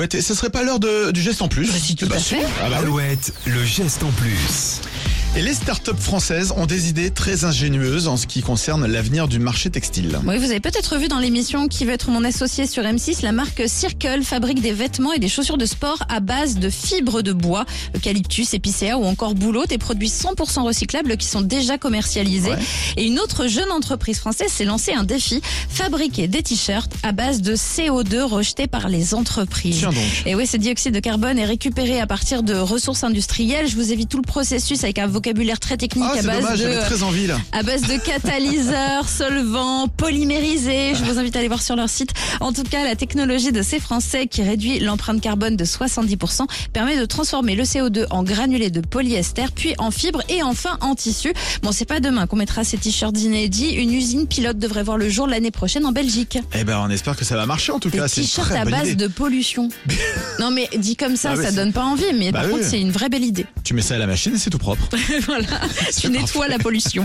Ce serait pas l'heure de- du geste en plus si, tout Eh bah, à si. fait. Ah bah. Alouette, le geste en plus. Et les startups françaises ont des idées très ingénieuses en ce qui concerne l'avenir du marché textile. Oui, vous avez peut-être vu dans l'émission Qui veut être mon associé sur M6, la marque Circle fabrique des vêtements et des chaussures de sport à base de fibres de bois, eucalyptus, épicéa ou encore bouleau, des produits 100% recyclables qui sont déjà commercialisés. Ouais. Et une autre jeune entreprise française s'est lancée un défi, fabriquer des t-shirts à base de CO2 rejetés par les entreprises. Tiens donc. Et oui, ce dioxyde de carbone est récupéré à partir de ressources industrielles. Je vous évite tout le processus avec un vocabulaire très technique Ah, à base dommage, de très envie là. à base de catalyseurs, solvants, polymérisés. Je vous invite à aller voir sur leur site. En tout cas, la technologie de ces Français qui réduit l'empreinte carbone de 70% permet de transformer le CO2 en granulés de polyester, puis en fibres et enfin en tissu. Bon, c'est pas demain qu'on mettra ces t-shirts inédits. Une usine pilote devrait voir le jour l'année prochaine en Belgique. Eh ben, on espère que ça va marcher en tout Des cas. C'est t-shirts à base idée. de pollution. non mais dit comme ça, Ah ça donne pas envie. Mais Bah par oui, contre, c'est une vraie belle idée. Tu mets ça à la machine et c'est tout propre. voilà, tu nettoies la pollution.